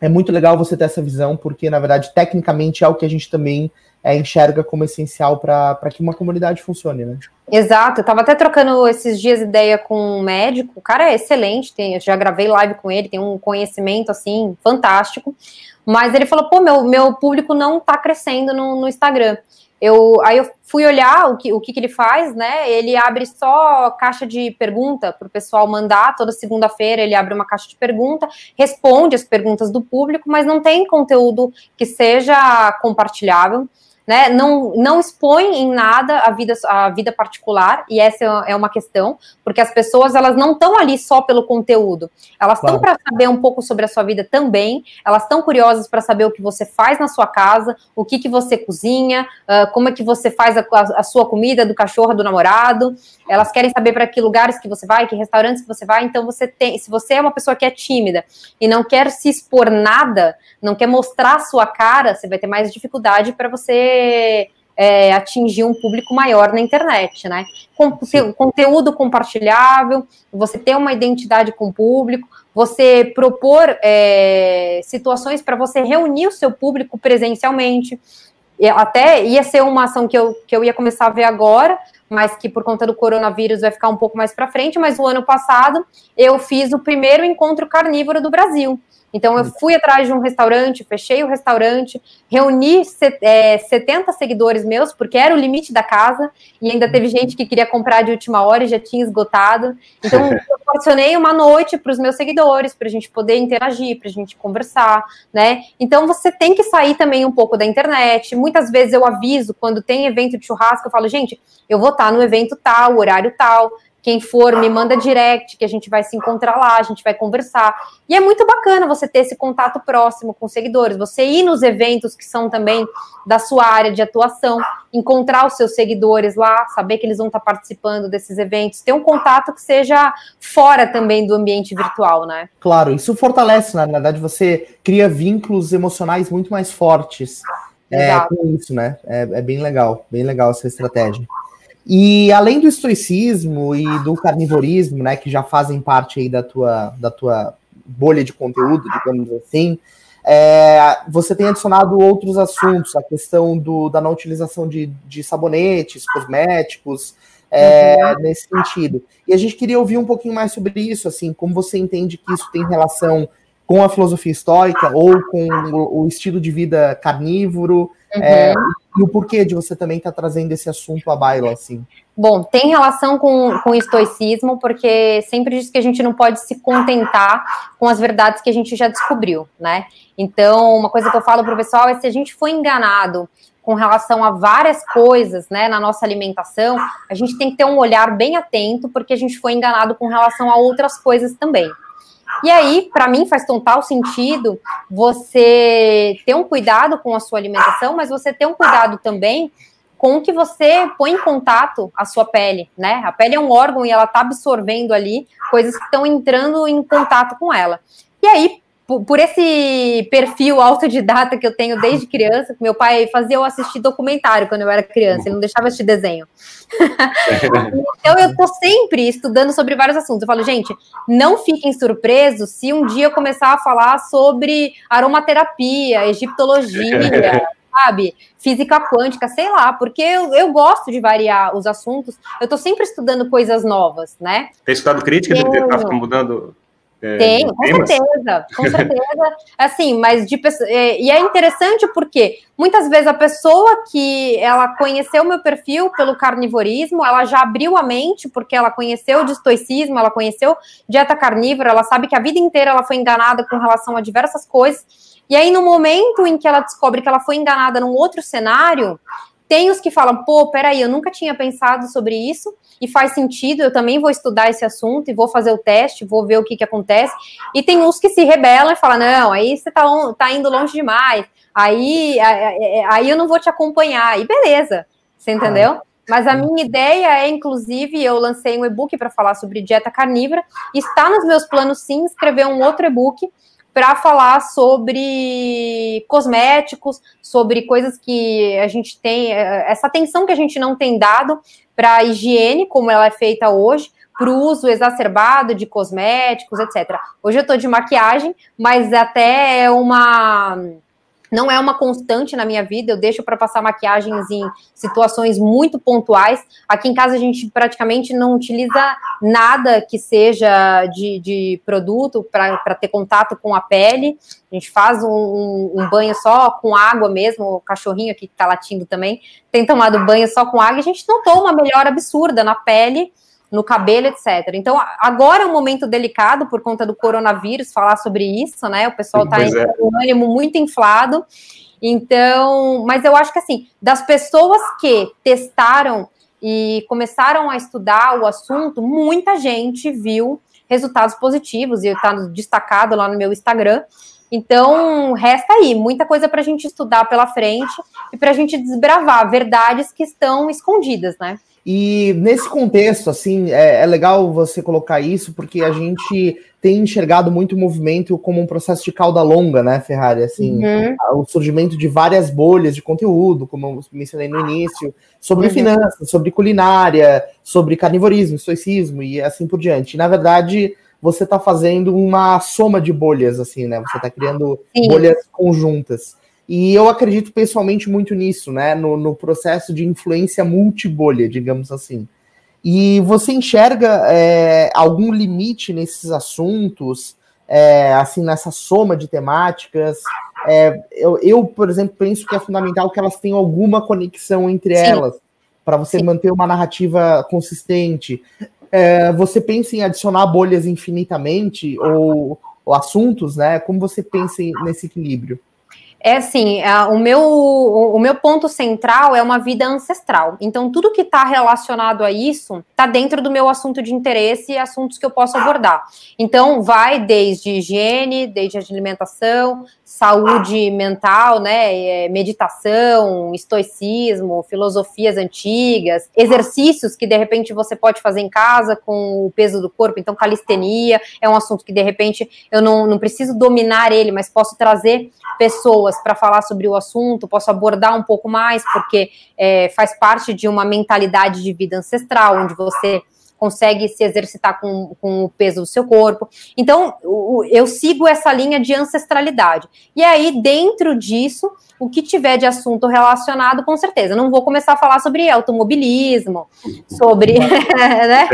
é muito legal você ter essa visão, porque, na verdade, tecnicamente é o que a gente também é, enxerga como essencial para que uma comunidade funcione, né? Exato, eu tava até trocando esses dias ideia com um médico, o cara é excelente, tem, já gravei live com ele, tem um conhecimento, assim, fantástico, mas ele falou, pô, meu, meu público não tá crescendo no, no Instagram. Eu, aí eu fui olhar o que, o que, que ele faz, né? Ele abre só caixa de pergunta para o pessoal mandar. Toda segunda-feira ele abre uma caixa de pergunta, responde as perguntas do público, mas não tem conteúdo que seja compartilhável né? Não, não expõe em nada a vida, a vida particular, e essa é uma questão, porque as pessoas elas não estão ali só pelo conteúdo, elas estão claro. para saber um pouco sobre a sua vida também, elas estão curiosas para saber o que você faz na sua casa, o que, que você cozinha, uh, como é que você faz a, a, sua comida, do cachorro, do namorado, elas querem saber para que lugares que você vai, que restaurantes que você vai, então você tem, se você é uma pessoa que é tímida e não quer se expor nada, não quer mostrar a sua cara, você vai ter mais dificuldade para você é, atingir um público maior na internet, né? Com, conteúdo compartilhável, você ter uma identidade com o público, você propor é, situações para você reunir o seu público presencialmente. Até ia ser uma ação que eu, que eu ia começar a ver agora, mas que por conta do coronavírus vai ficar um pouco mais para frente. Mas o ano passado eu fiz o primeiro encontro carnívoro do Brasil. Então, eu fui atrás de um restaurante, fechei o restaurante, reuni é, 70 seguidores meus, porque era o limite da casa, e ainda teve gente que queria comprar de última hora e já tinha esgotado. Então, <laughs> eu proporcionei uma noite para os meus seguidores, para a gente poder interagir, para a gente conversar, né? Então, você tem que sair também um pouco da internet. Muitas vezes eu aviso, quando tem evento de churrasco, eu falo, gente, eu vou estar no evento tal, horário tal, quem for, me manda direct, que a gente vai se encontrar lá, a gente vai conversar. E é muito bacana você ter esse contato próximo com os seguidores, você ir nos eventos que são também da sua área de atuação, encontrar os seus seguidores lá, saber que eles vão estar participando desses eventos, ter um contato que seja fora também do ambiente virtual, né? Claro, isso fortalece, na verdade, você cria vínculos emocionais muito mais fortes. É, com isso, né? É, é bem legal, bem legal essa estratégia. E além do estoicismo e do carnivorismo, né, que já fazem parte aí da tua, da tua bolha de conteúdo, digamos assim, é, você tem adicionado outros assuntos, a questão do, da não utilização de, de sabonetes, cosméticos, é, uhum. nesse sentido. E a gente queria ouvir um pouquinho mais sobre isso, assim, como você entende que isso tem relação com a filosofia histórica ou com o, o estilo de vida carnívoro, uhum. é, e o porquê de você também estar tá trazendo esse assunto à baila, assim? Bom, tem relação com, com o estoicismo, porque sempre diz que a gente não pode se contentar com as verdades que a gente já descobriu, né? Então, uma coisa que eu falo para o pessoal é se a gente foi enganado com relação a várias coisas, né, na nossa alimentação, a gente tem que ter um olhar bem atento, porque a gente foi enganado com relação a outras coisas também. E aí, para mim, faz total sentido você ter um cuidado com a sua alimentação, mas você ter um cuidado também com o que você põe em contato a sua pele, né? A pele é um órgão e ela tá absorvendo ali coisas que estão entrando em contato com ela. E aí, por, esse perfil autodidata que eu tenho desde criança, que meu pai fazia eu assistir documentário quando eu era criança, ele não deixava assistir desenho. <laughs> então eu tô sempre estudando sobre vários assuntos. Eu falo, gente, não fiquem surpresos se um dia eu começar a falar sobre aromaterapia, egiptologia, <laughs> sabe? Física quântica, sei lá, porque eu, eu gosto de variar os assuntos. Eu tô sempre estudando coisas novas, né? Tem estudado crítica do que tá mudando é, Tem, com certeza, com <laughs> certeza. Assim, mas de é, e é interessante porque muitas vezes a pessoa que ela conheceu o meu perfil pelo carnivorismo, ela já abriu a mente porque ela conheceu de estoicismo, ela conheceu dieta carnívora, ela sabe que a vida inteira ela foi enganada com relação a diversas coisas. E aí, no momento em que ela descobre que ela foi enganada num outro cenário, tem os que falam, pô, peraí, eu nunca tinha pensado sobre isso e faz sentido, eu também vou estudar esse assunto e vou fazer o teste, vou ver o que, que acontece. E tem uns que se rebelam e falam, não, aí você tá, tá indo longe demais, aí, aí eu não vou te acompanhar. E beleza, você entendeu? Mas a minha ideia é, inclusive, eu lancei um e-book para falar sobre dieta carnívora. Está nos meus planos, sim, escrever um outro e-book para falar sobre cosméticos, sobre coisas que a gente tem, eh, essa atenção que a gente não tem dado para a higiene, como ela é feita hoje, para o uso exacerbado de cosméticos, etc. Hoje eu estou de maquiagem, mas até é uma não é uma constante na minha vida, eu deixo para passar maquiagens em situações muito pontuais. Aqui em casa a gente praticamente não utiliza nada que seja de, de produto para ter contato com a pele. A gente faz um, um, banho só com água mesmo, o cachorrinho aqui que está latindo também tem tomado banho só com água a gente notou uma melhora absurda na pele no cabelo, etc. Então, agora é um momento delicado por conta do coronavírus falar sobre isso, né? O pessoal está é. com um ânimo muito inflado. Então, mas eu acho que assim, das pessoas que testaram e começaram a estudar o assunto, muita gente viu resultados positivos e está destacado lá no meu Instagram. Então, resta aí muita coisa para a gente estudar pela frente e para a gente desbravar verdades que estão escondidas, né? E nesse contexto, assim, é, é, legal você colocar isso, porque a gente tem enxergado muito o movimento como um processo de cauda longa, né, Ferrari? Assim, uhum. o surgimento de várias bolhas de conteúdo, como eu mencionei no início, sobre uhum. finanças, sobre culinária, sobre carnivorismo, estoicismo e assim por diante. na verdade, você está fazendo uma soma de bolhas, assim, né? Você está criando Sim. bolhas conjuntas. E eu acredito pessoalmente muito nisso, né? No, no processo de influência multibolha, digamos assim. E você enxerga é, algum limite nesses assuntos, é, assim, nessa soma de temáticas? É, eu, eu, por exemplo, penso que é fundamental que elas tenham alguma conexão entre Sim. elas, para você Sim. manter uma narrativa consistente. É, você pensa em adicionar bolhas infinitamente ou, ou assuntos, né? Como você pensa nesse equilíbrio? É assim, é, o meu, o meu ponto central é uma vida ancestral. Então, tudo que está relacionado a isso está dentro do meu assunto de interesse e assuntos que eu posso abordar. Então, vai desde higiene, desde alimentação, saúde mental, né, é, meditação, estoicismo, filosofias antigas, exercícios que de repente você pode fazer em casa com o peso do corpo. Então, calistenia é um assunto que de repente eu não, não preciso dominar ele, mas posso trazer pessoas para falar sobre o assunto, posso abordar um pouco mais, porque é, faz parte de uma mentalidade de vida ancestral, onde você consegue se exercitar com, com o peso do seu corpo. Então, eu sigo essa linha de ancestralidade. E aí, dentro disso, o que tiver de assunto relacionado, com certeza. Não vou começar a falar sobre automobilismo, sobre. <laughs> né?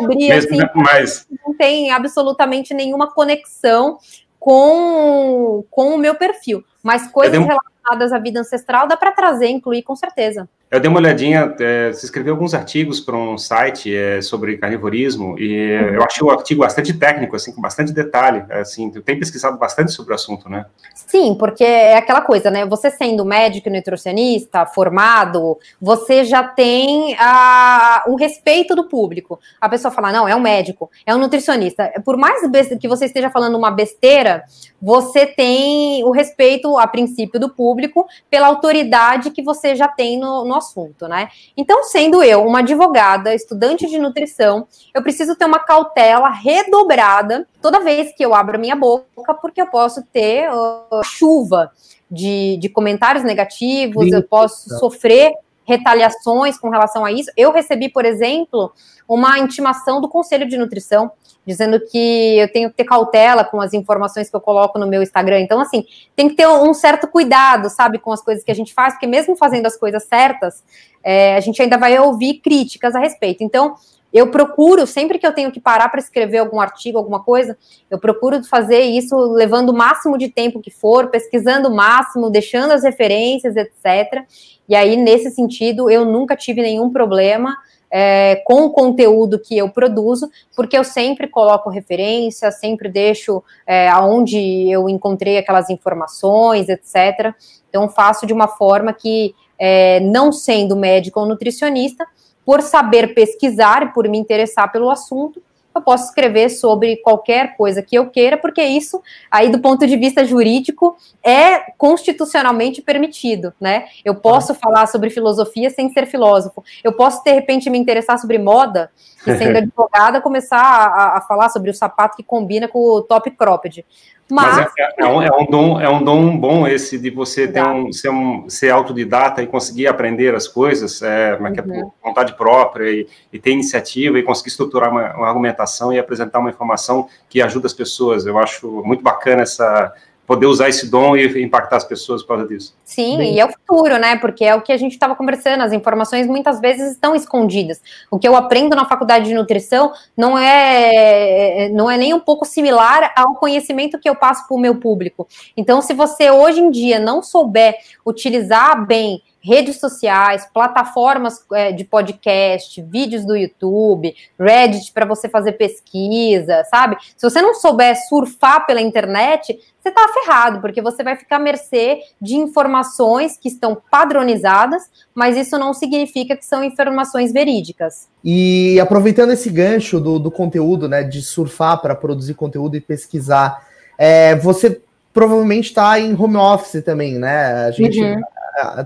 Abrir assim, mas... não tem absolutamente nenhuma conexão com, com o meu perfil. Mas coisas relacionadas à vida ancestral dá para trazer, incluir com certeza. Eu dei uma olhadinha, é, você escreveu alguns artigos para um site é, sobre carnivorismo e uhum. eu achei o artigo bastante técnico, assim, com bastante detalhe, assim, tem pesquisado bastante sobre o assunto, né? Sim, porque é aquela coisa, né, você sendo médico e nutricionista, formado, você já tem a, um respeito do público. A pessoa fala, não, é um médico, é um nutricionista. Por mais que você esteja falando uma besteira, você tem o respeito, a princípio, do público pela autoridade que você já tem no, no assunto, né? Então, sendo eu uma advogada, estudante de nutrição, eu preciso ter uma cautela redobrada toda vez que eu abro a minha boca, porque eu posso ter uh, chuva de, de comentários negativos, Sim. eu posso sofrer retaliações com relação a isso. Eu recebi, por exemplo, uma intimação do Conselho de Nutrição dizendo que eu tenho que ter cautela com as informações que eu coloco no meu Instagram. Então, assim, tem que ter um certo cuidado, sabe, com as coisas que a gente faz, porque mesmo fazendo as coisas certas, é, a gente ainda vai ouvir críticas a respeito. Então, eu procuro, sempre que eu tenho que parar para escrever algum artigo, alguma coisa, eu procuro fazer isso levando o máximo de tempo que for, pesquisando o máximo, deixando as referências, etc. E aí, nesse sentido, eu nunca tive nenhum problema é, com o conteúdo que eu produzo, porque eu sempre coloco referência, sempre deixo é, aonde eu encontrei aquelas informações, etc. Então, faço de uma forma que, é, não sendo médico ou nutricionista, por saber pesquisar por me interessar pelo assunto, eu posso escrever sobre qualquer coisa que eu queira, porque isso, aí do ponto de vista jurídico, é constitucionalmente permitido, né? Eu posso falar sobre filosofia sem ser filósofo. Eu posso, de repente, me interessar sobre moda e, sendo <laughs> advogada, começar a, a, falar sobre o sapato que combina com o top cropped. Mas, Mas é, é, um, é, um, dom, é um dom bom esse de você ter um, ser, um, ser autodidata e conseguir aprender as coisas, é, uhum. é por vontade própria e, e, ter iniciativa e conseguir estruturar uma, uma argumentação e apresentar uma informação que ajuda as pessoas. Eu acho muito bacana essa, poder usar esse dom e impactar as pessoas por causa disso. Sim, Bem... e é o futuro, né? Porque é o que a gente estava conversando, as informações muitas vezes estão escondidas. O que eu aprendo na faculdade de nutrição não é, não é nem um pouco similar ao conhecimento que eu passo para o meu público. Então, se você hoje em dia não souber utilizar bem redes sociais, plataformas é, de podcast, vídeos do YouTube, Reddit para você fazer pesquisa, sabe? Se você não souber surfar pela internet, você está ferrado, porque você vai ficar à mercê de informações que estão padronizadas, mas isso não significa que são informações verídicas. E aproveitando esse gancho do, do conteúdo, né, de surfar para produzir conteúdo e pesquisar, é, você provavelmente está em home office também, né? A gente uhum.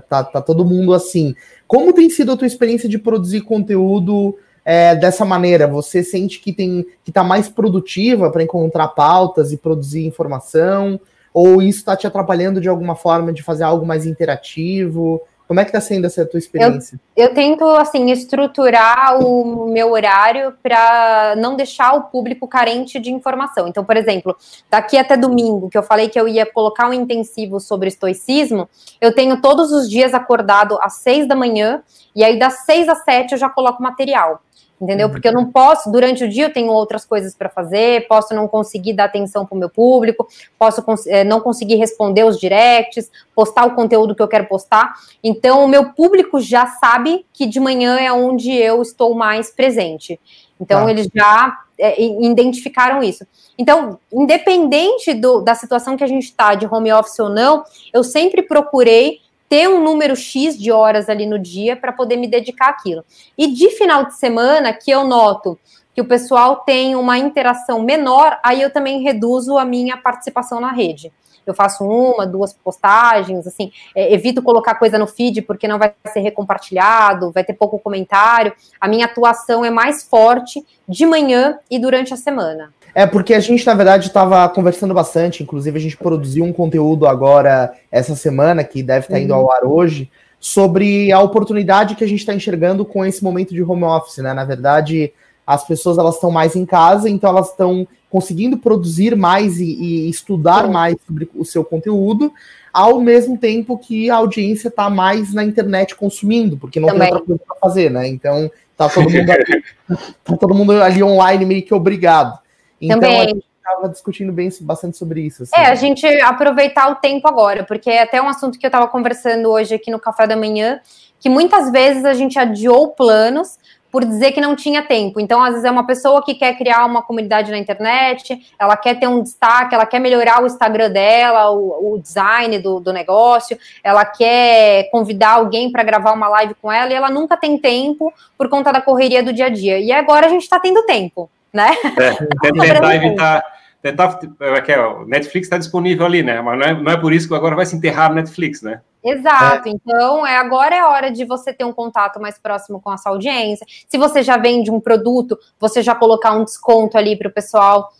Tá, tá todo mundo assim. Como tem sido a tua experiência de produzir conteúdo é, dessa maneira? Você sente que tem que está mais produtiva para encontrar pautas e produzir informação? Ou isso está te atrapalhando de alguma forma de fazer algo mais interativo? Como é que está sendo essa tua experiência? Eu, eu, tento, assim, estruturar o meu horário para não deixar o público carente de informação. Então, por exemplo, daqui até domingo, que eu falei que eu ia colocar um intensivo sobre estoicismo, eu tenho todos os dias acordado às seis da manhã, e aí das seis às sete eu já coloco material entendeu? Uhum. Porque eu não posso, durante o dia eu tenho outras coisas para fazer, posso não conseguir dar atenção para o meu público, posso é, não conseguir responder os directs, postar o conteúdo que eu quero postar. Então, o meu público já sabe que de manhã é onde eu estou mais presente. Então, ah. eles já é, identificaram isso. Então, independente do, da situação que a gente está, de home office ou não, eu sempre procurei ter um número X de horas ali no dia para poder me dedicar àquilo. E de final de semana, que eu noto que o pessoal tem uma interação menor, aí eu também reduzo a minha participação na rede. Eu faço uma, duas postagens, assim, é, evito colocar coisa no feed porque não vai ser recompartilhado, vai ter pouco comentário. A minha atuação é mais forte de manhã e durante a semana. É porque a gente, na verdade, estava conversando bastante, inclusive a gente produziu um conteúdo agora, essa semana, que deve estar tá indo ao uhum. ar hoje, sobre a oportunidade que a gente está enxergando com esse momento de home office, né? Na verdade, as pessoas elas estão mais em casa, então elas estão conseguindo produzir mais e, e estudar mais sobre o seu conteúdo, ao mesmo tempo que a audiência está mais na internet consumindo, porque não Também. tem outra coisa para fazer, né? Então tá todo mundo ali, <laughs> tá todo mundo ali online meio que obrigado. Então, Também. a gente estava discutindo bem, bastante sobre isso. Assim. É, a gente aproveitar o tempo agora, porque é até um assunto que eu estava conversando hoje aqui no café da manhã, que muitas vezes a gente adiou planos por dizer que não tinha tempo. Então, às vezes, é uma pessoa que quer criar uma comunidade na internet, ela quer ter um destaque, ela quer melhorar o Instagram dela, o, o design do, do, negócio, ela quer convidar alguém para gravar uma live com ela e ela nunca tem tempo por conta da correria do dia a dia. E agora a gente está tendo tempo né? É, <laughs> tentar evitar. Tentar, é, o Netflix está disponível ali, né? Mas não é, não é por isso que agora vai se enterrar no Netflix, né? Exato. É. Então, é, agora é hora de você ter um contato mais próximo com a sua audiência. Se você já vende um produto, você já colocar um desconto ali para o pessoal,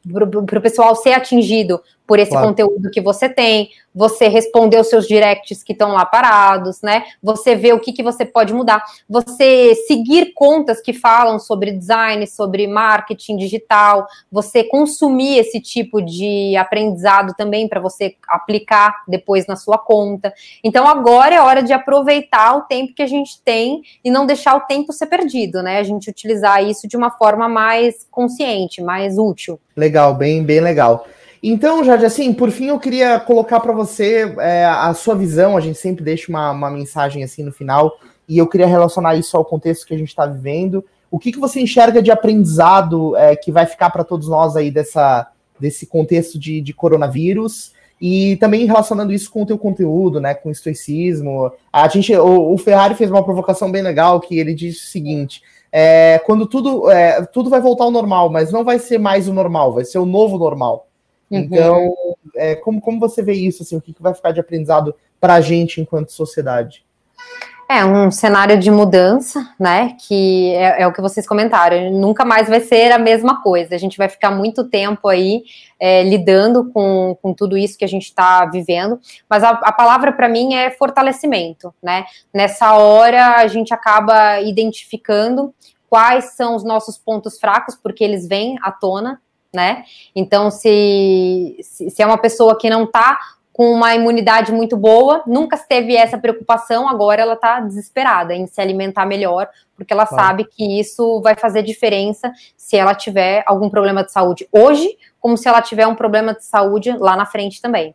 para o pessoal ser atingido por esse claro. conteúdo que você tem, você responder os seus directs que estão lá parados, né? Você ver o que, que você pode mudar, você seguir contas que falam sobre design, sobre marketing digital, você consumir esse tipo de aprendizado também para você aplicar depois na sua conta. Então agora é hora de aproveitar o tempo que a gente tem e não deixar o tempo ser perdido, né? A gente utilizar isso de uma forma mais consciente, mais útil. Legal, bem, bem legal. Então, Jorge, assim, por fim, eu queria colocar para você é, a sua visão. A gente sempre deixa uma, uma, mensagem assim no final, e eu queria relacionar isso ao contexto que a gente está vivendo. O que, que você enxerga de aprendizado é, que vai ficar para todos nós aí dessa, desse contexto de, de, coronavírus? E também relacionando isso com o teu conteúdo, né, com o estoicismo. A gente, o, o Ferrari fez uma provocação bem legal que ele disse o seguinte: é, quando tudo, é, tudo vai voltar ao normal, mas não vai ser mais o normal, vai ser o novo normal. Uhum. Então, é, como, como você vê isso? Assim, o que, que vai ficar de aprendizado para a gente enquanto sociedade? É um cenário de mudança, né? Que é, é, o que vocês comentaram. Nunca mais vai ser a mesma coisa. A gente vai ficar muito tempo aí é, lidando com, com tudo isso que a gente está vivendo. Mas a, a palavra para mim é fortalecimento, né? Nessa hora a gente acaba identificando quais são os nossos pontos fracos, porque eles vêm à tona, né? Então, se, se é uma pessoa que não está com uma imunidade muito boa, nunca teve essa preocupação, agora ela está desesperada em se alimentar melhor, porque ela claro. sabe que isso vai fazer diferença se ela tiver algum problema de saúde hoje, como se ela tiver um problema de saúde lá na frente também.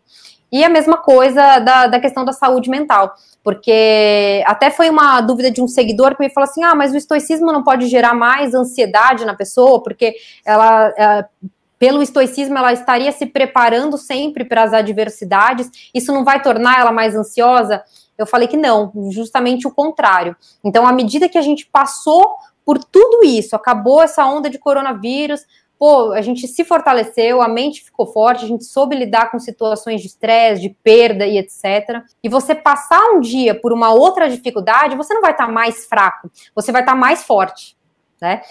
E a mesma coisa da, da questão da saúde mental, porque até foi uma dúvida de um seguidor que me falou assim: ah, mas o estoicismo não pode gerar mais ansiedade na pessoa, porque ela, ela pelo estoicismo, ela estaria se preparando sempre para as adversidades, isso não vai tornar ela mais ansiosa? Eu falei que não, justamente o contrário. Então, à medida que a gente passou por tudo isso, acabou essa onda de coronavírus, pô, a gente se fortaleceu, a mente ficou forte, a gente soube lidar com situações de estresse, de perda e etc. E você passar um dia por uma outra dificuldade, você não vai estar mais fraco, você vai estar mais forte, né?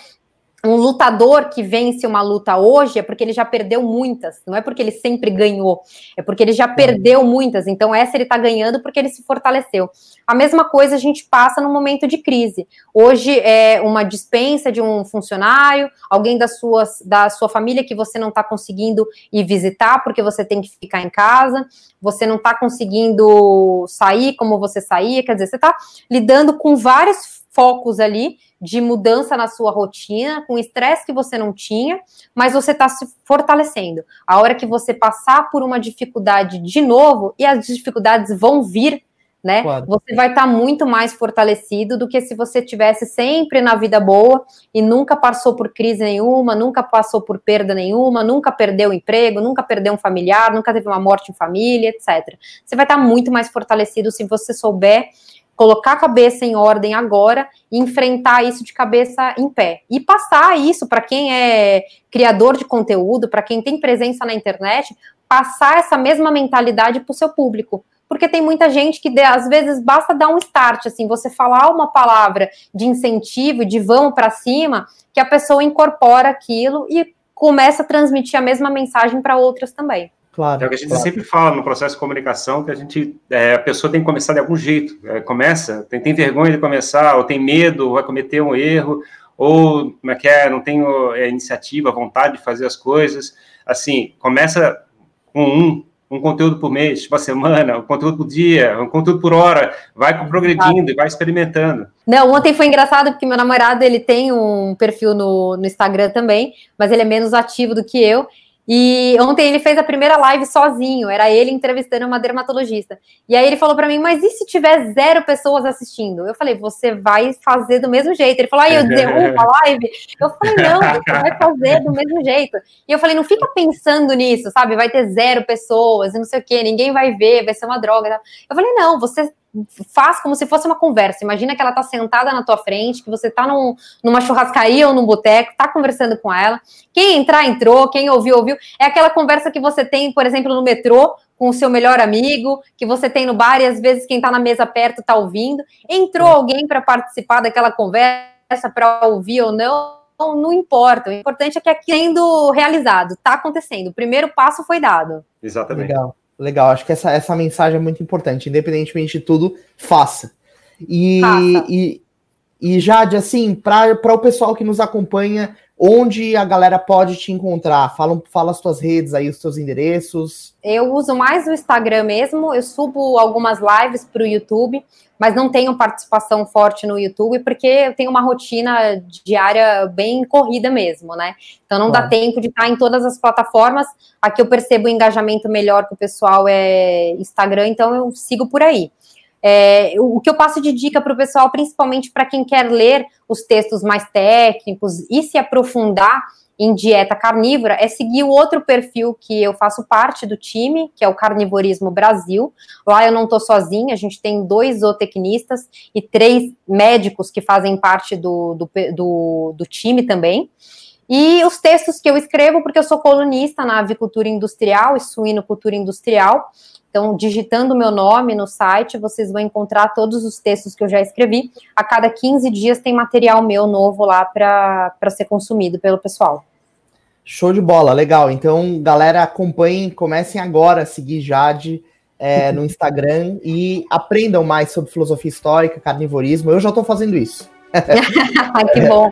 Um lutador que vence uma luta hoje é porque ele já perdeu muitas, não é porque ele sempre ganhou, é porque ele já perdeu muitas. Então, essa ele está ganhando porque ele se fortaleceu. A mesma coisa a gente passa no momento de crise. Hoje é uma dispensa de um funcionário, alguém da sua, da sua família que você não está conseguindo ir visitar porque você tem que ficar em casa, você não está conseguindo sair como você saía, quer dizer, você está lidando com vários focos ali de mudança na sua rotina, com estresse que você não tinha, mas você está se fortalecendo. A hora que você passar por uma dificuldade de novo, e as dificuldades vão vir, né? Claro. Você vai estar tá muito mais fortalecido do que se você tivesse sempre na vida boa e nunca passou por crise nenhuma, nunca passou por perda nenhuma, nunca perdeu o emprego, nunca perdeu um familiar, nunca teve uma morte em família, etc. Você vai estar tá muito mais fortalecido se você souber colocar a cabeça em ordem agora e enfrentar isso de cabeça em pé. E passar isso para quem é criador de conteúdo, para quem tem presença na internet, passar essa mesma mentalidade para o seu público. Porque tem muita gente que às vezes basta dar um start, assim, você falar uma palavra de incentivo, de vão para cima, que a pessoa incorpora aquilo e começa a transmitir a mesma mensagem para outras também. Claro. É o que a gente claro. sempre fala no processo de comunicação, que a gente, é, a pessoa tem que começar de algum jeito. É, começa, tem, tem, vergonha de começar, ou tem medo, vai cometer um erro, ou como é que é, não tem é, iniciativa, vontade de fazer as coisas. Assim, começa com um, um conteúdo por mês, uma semana, um conteúdo por dia, um conteúdo por hora, vai progredindo e vai experimentando. Não, ontem foi engraçado porque meu namorado ele tem um perfil no, no Instagram também, mas ele é menos ativo do que eu. E ontem ele fez a primeira live sozinho, era ele entrevistando uma dermatologista. E aí ele falou para mim, mas e se tiver zero pessoas assistindo? Eu falei, você vai fazer do mesmo jeito. Ele falou, aí eu <laughs> derrubo a live? Eu falei, não, você vai fazer do mesmo jeito. E eu falei, não fica pensando nisso, sabe? Vai ter zero pessoas e não sei o quê, ninguém vai ver, vai ser uma droga. Eu falei, não, você faz como se fosse uma conversa. Imagina que ela tá sentada na tua frente, que você tá num, numa churrascaria ou num boteco, tá conversando com ela. Quem entrar, entrou, quem ouviu, ouviu. É aquela conversa que você tem, por exemplo, no metrô, com o seu melhor amigo, que você tem no bar e às vezes quem tá na mesa perto tá ouvindo. Entrou alguém para participar daquela conversa, para ouvir ou não, não, não importa. O importante é que aqui sendo realizado, tá acontecendo. O primeiro passo foi dado. Exatamente. Legal. Legal, acho que essa, essa mensagem é muito importante. Independentemente de tudo, faça. E, faça. e, e Jade, assim, para o pessoal que nos acompanha, onde a galera pode te encontrar? Fala, fala as tuas redes aí, os teus endereços. Eu uso mais o Instagram mesmo, eu subo algumas lives para o YouTube mas não tenho participação forte no YouTube porque eu tenho uma rotina diária bem corrida mesmo, né? Então não dá tempo de estar em todas as plataformas. Aqui eu percebo o engajamento melhor que o pessoal é Instagram, então eu sigo por aí. É, o que eu passo de dica para o pessoal, principalmente para quem quer ler os textos mais técnicos e se aprofundar em dieta carnívora é seguir o outro perfil que eu faço parte do time, que é o Carnivorismo Brasil. Lá eu não estou sozinha, a gente tem dois zootecnistas e três médicos que fazem parte do, do, do, do time também. E os textos que eu escrevo, porque eu sou colunista na avicultura industrial e suinocultura industrial. Então, digitando meu nome no site, vocês vão encontrar todos os textos que eu já escrevi. A cada 15 dias tem material meu novo lá para ser consumido pelo pessoal. Show de bola, legal. Então, galera, acompanhem, comecem agora a seguir Jade é, no Instagram e aprendam mais sobre filosofia histórica, carnivorismo. Eu já estou fazendo isso. <laughs> que bom.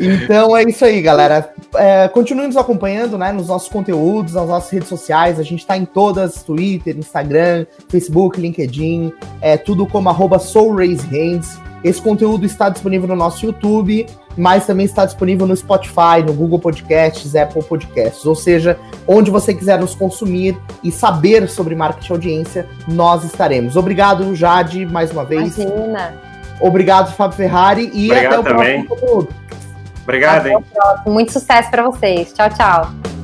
Então é isso aí, galera. É, continue nos acompanhando né, nos nossos conteúdos, nas nossas redes sociais. A gente está em todas: Twitter, Instagram, Facebook, LinkedIn, é, tudo como arroba SoulRaiseHands. Esse conteúdo está disponível no nosso YouTube, mas também está disponível no Spotify, no Google Podcasts, Apple Podcasts. Ou seja, onde você quiser nos consumir e saber sobre marketing audiência, nós estaremos. Obrigado, Jade, mais uma vez. Imagina. Obrigado, Fábio Ferrari, e Obrigado até o também. próximo conteúdo. Obrigado, hein? Muito sucesso para vocês. Tchau, tchau.